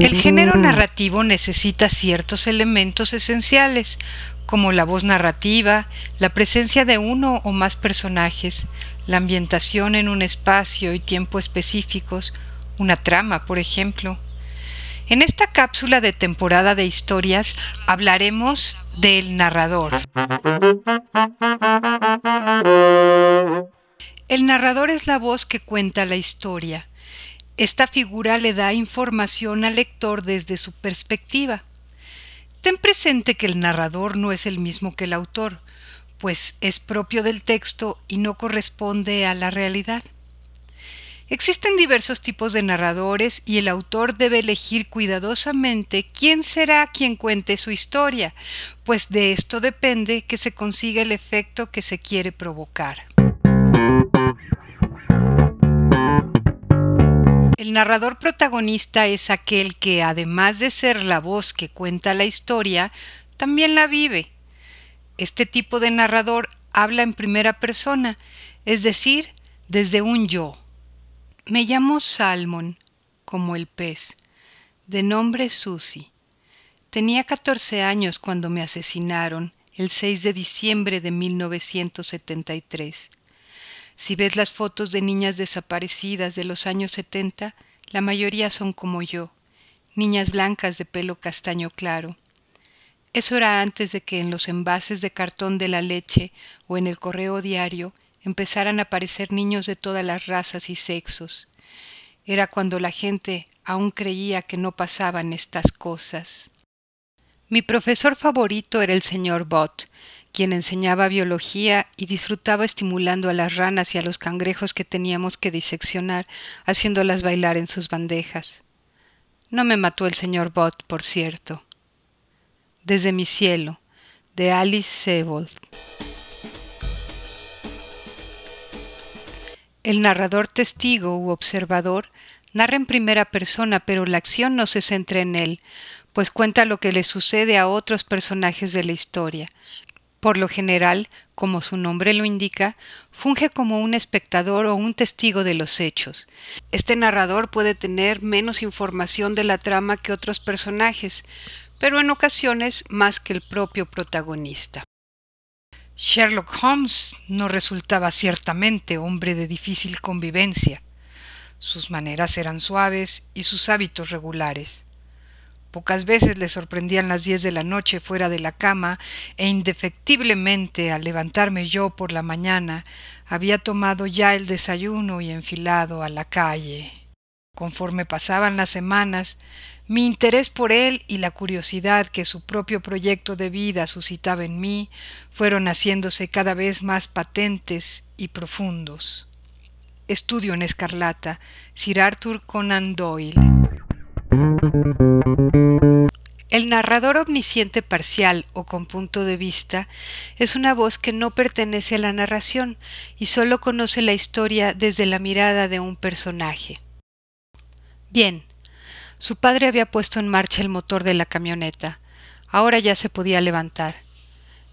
El género narrativo necesita ciertos elementos esenciales, como la voz narrativa, la presencia de uno o más personajes, la ambientación en un espacio y tiempo específicos, una trama, por ejemplo. En esta cápsula de temporada de historias hablaremos del narrador. El narrador es la voz que cuenta la historia. Esta figura le da información al lector desde su perspectiva. Ten presente que el narrador no es el mismo que el autor, pues es propio del texto y no corresponde a la realidad. Existen diversos tipos de narradores y el autor debe elegir cuidadosamente quién será quien cuente su historia, pues de esto depende que se consiga el efecto que se quiere provocar. El narrador protagonista es aquel que, además de ser la voz que cuenta la historia, también la vive. Este tipo de narrador habla en primera persona, es decir, desde un yo. Me llamo Salmon, como el pez, de nombre Susie. Tenía 14 años cuando me asesinaron, el 6 de diciembre de 1973. Si ves las fotos de niñas desaparecidas de los años 70, la mayoría son como yo, niñas blancas de pelo castaño claro. Eso era antes de que en los envases de cartón de la leche o en el correo diario empezaran a aparecer niños de todas las razas y sexos. Era cuando la gente aún creía que no pasaban estas cosas. Mi profesor favorito era el señor Bott, quien enseñaba biología y disfrutaba estimulando a las ranas y a los cangrejos que teníamos que diseccionar, haciéndolas bailar en sus bandejas. No me mató el señor Bott, por cierto. Desde mi cielo, de Alice Sebold. El narrador testigo u observador narra en primera persona, pero la acción no se centra en él, pues cuenta lo que le sucede a otros personajes de la historia, por lo general, como su nombre lo indica, funge como un espectador o un testigo de los hechos. Este narrador puede tener menos información de la trama que otros personajes, pero en ocasiones más que el propio protagonista. Sherlock Holmes no resultaba ciertamente hombre de difícil convivencia. Sus maneras eran suaves y sus hábitos regulares. Pocas veces le sorprendían las diez de la noche fuera de la cama e indefectiblemente al levantarme yo por la mañana había tomado ya el desayuno y enfilado a la calle. Conforme pasaban las semanas, mi interés por él y la curiosidad que su propio proyecto de vida suscitaba en mí fueron haciéndose cada vez más patentes y profundos. Estudio en Escarlata, Sir Arthur Conan Doyle. El narrador omnisciente parcial o con punto de vista es una voz que no pertenece a la narración y solo conoce la historia desde la mirada de un personaje. Bien, su padre había puesto en marcha el motor de la camioneta. Ahora ya se podía levantar.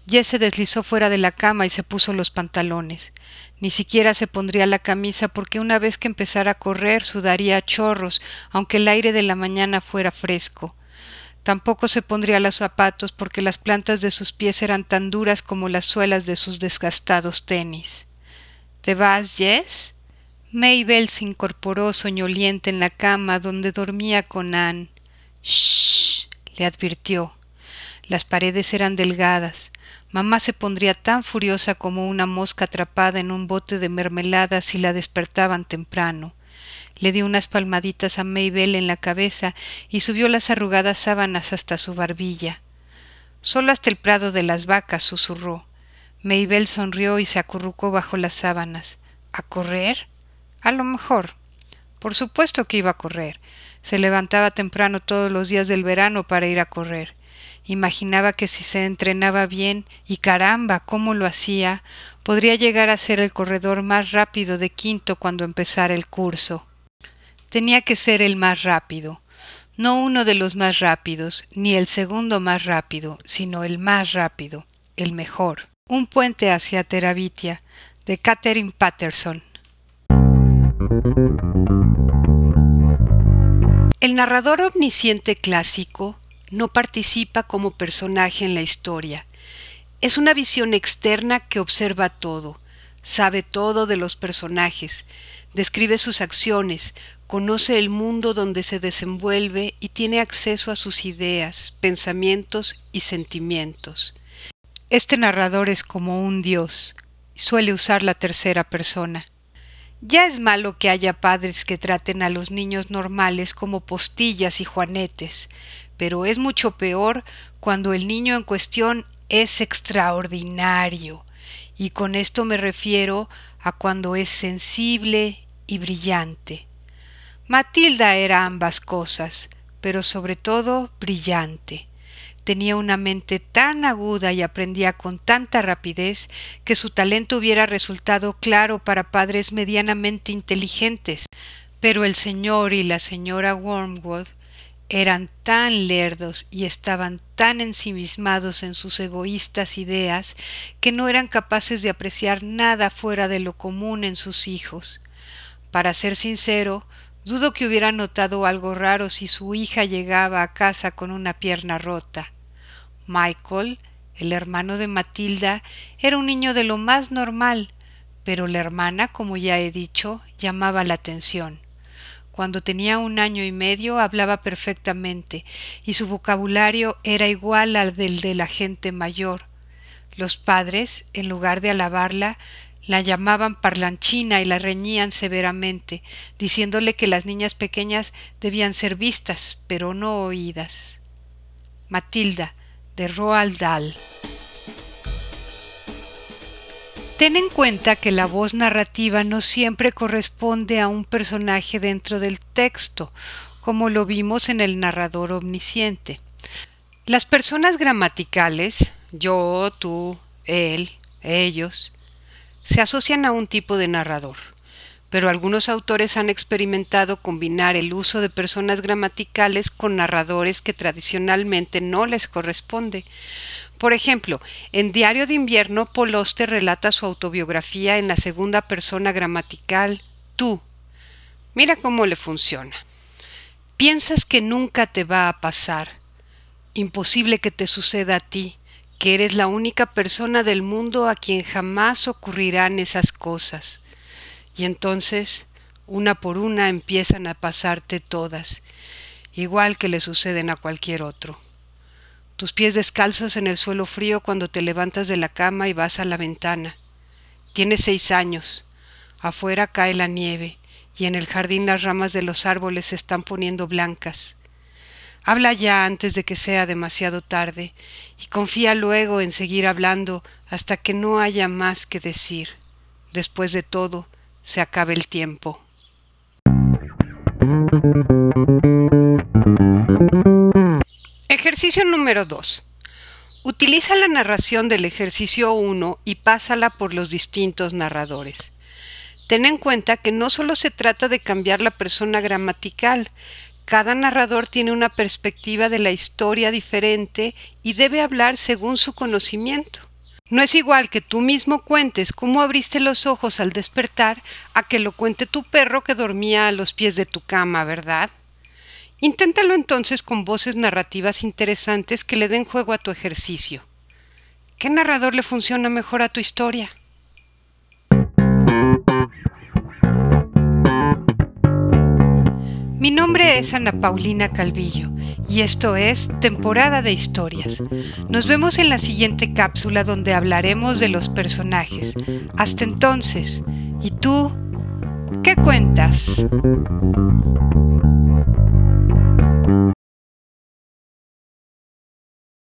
Jess se deslizó fuera de la cama y se puso los pantalones. Ni siquiera se pondría la camisa porque una vez que empezara a correr sudaría a chorros, aunque el aire de la mañana fuera fresco. Tampoco se pondría los zapatos porque las plantas de sus pies eran tan duras como las suelas de sus desgastados tenis. ¿Te vas, Jess? Mabel se incorporó soñoliente en la cama donde dormía con Anne. Shh, le advirtió. Las paredes eran delgadas, Mamá se pondría tan furiosa como una mosca atrapada en un bote de mermelada si la despertaban temprano. Le dio unas palmaditas a Maybell en la cabeza y subió las arrugadas sábanas hasta su barbilla. Solo hasta el prado de las vacas, susurró. Maybell sonrió y se acurrucó bajo las sábanas. ¿A correr? A lo mejor. Por supuesto que iba a correr. Se levantaba temprano todos los días del verano para ir a correr. Imaginaba que si se entrenaba bien, y caramba, cómo lo hacía, podría llegar a ser el corredor más rápido de quinto cuando empezara el curso. Tenía que ser el más rápido, no uno de los más rápidos, ni el segundo más rápido, sino el más rápido, el mejor. Un puente hacia Terabitia, de Catherine Patterson. El narrador omnisciente clásico no participa como personaje en la historia. Es una visión externa que observa todo, sabe todo de los personajes, describe sus acciones, conoce el mundo donde se desenvuelve y tiene acceso a sus ideas, pensamientos y sentimientos. Este narrador es como un dios, suele usar la tercera persona. Ya es malo que haya padres que traten a los niños normales como postillas y juanetes, pero es mucho peor cuando el niño en cuestión es extraordinario, y con esto me refiero a cuando es sensible y brillante. Matilda era ambas cosas, pero sobre todo brillante. Tenía una mente tan aguda y aprendía con tanta rapidez que su talento hubiera resultado claro para padres medianamente inteligentes. Pero el señor y la señora Wormwood eran tan lerdos y estaban tan ensimismados en sus egoístas ideas que no eran capaces de apreciar nada fuera de lo común en sus hijos. Para ser sincero, dudo que hubiera notado algo raro si su hija llegaba a casa con una pierna rota. Michael, el hermano de Matilda, era un niño de lo más normal, pero la hermana, como ya he dicho, llamaba la atención. Cuando tenía un año y medio hablaba perfectamente, y su vocabulario era igual al del de la gente mayor. Los padres, en lugar de alabarla, la llamaban parlanchina y la reñían severamente, diciéndole que las niñas pequeñas debían ser vistas, pero no oídas. Matilda, de Roald Dahl. Ten en cuenta que la voz narrativa no siempre corresponde a un personaje dentro del texto, como lo vimos en el narrador omnisciente. Las personas gramaticales, yo, tú, él, ellos, se asocian a un tipo de narrador pero algunos autores han experimentado combinar el uso de personas gramaticales con narradores que tradicionalmente no les corresponde. Por ejemplo, en Diario de Invierno, Paul relata su autobiografía en la segunda persona gramatical, tú. Mira cómo le funciona. Piensas que nunca te va a pasar. Imposible que te suceda a ti, que eres la única persona del mundo a quien jamás ocurrirán esas cosas y entonces una por una empiezan a pasarte todas, igual que le suceden a cualquier otro. Tus pies descalzos en el suelo frío cuando te levantas de la cama y vas a la ventana. Tienes seis años. Afuera cae la nieve y en el jardín las ramas de los árboles se están poniendo blancas. Habla ya antes de que sea demasiado tarde y confía luego en seguir hablando hasta que no haya más que decir. Después de todo, se acabe el tiempo. Ejercicio número 2. Utiliza la narración del ejercicio 1 y pásala por los distintos narradores. Ten en cuenta que no solo se trata de cambiar la persona gramatical, cada narrador tiene una perspectiva de la historia diferente y debe hablar según su conocimiento. No es igual que tú mismo cuentes cómo abriste los ojos al despertar a que lo cuente tu perro que dormía a los pies de tu cama, ¿verdad? Inténtalo entonces con voces narrativas interesantes que le den juego a tu ejercicio. ¿Qué narrador le funciona mejor a tu historia? Mi nombre es Ana Paulina Calvillo y esto es Temporada de Historias. Nos vemos en la siguiente cápsula donde hablaremos de los personajes. Hasta entonces, ¿y tú? ¿Qué cuentas?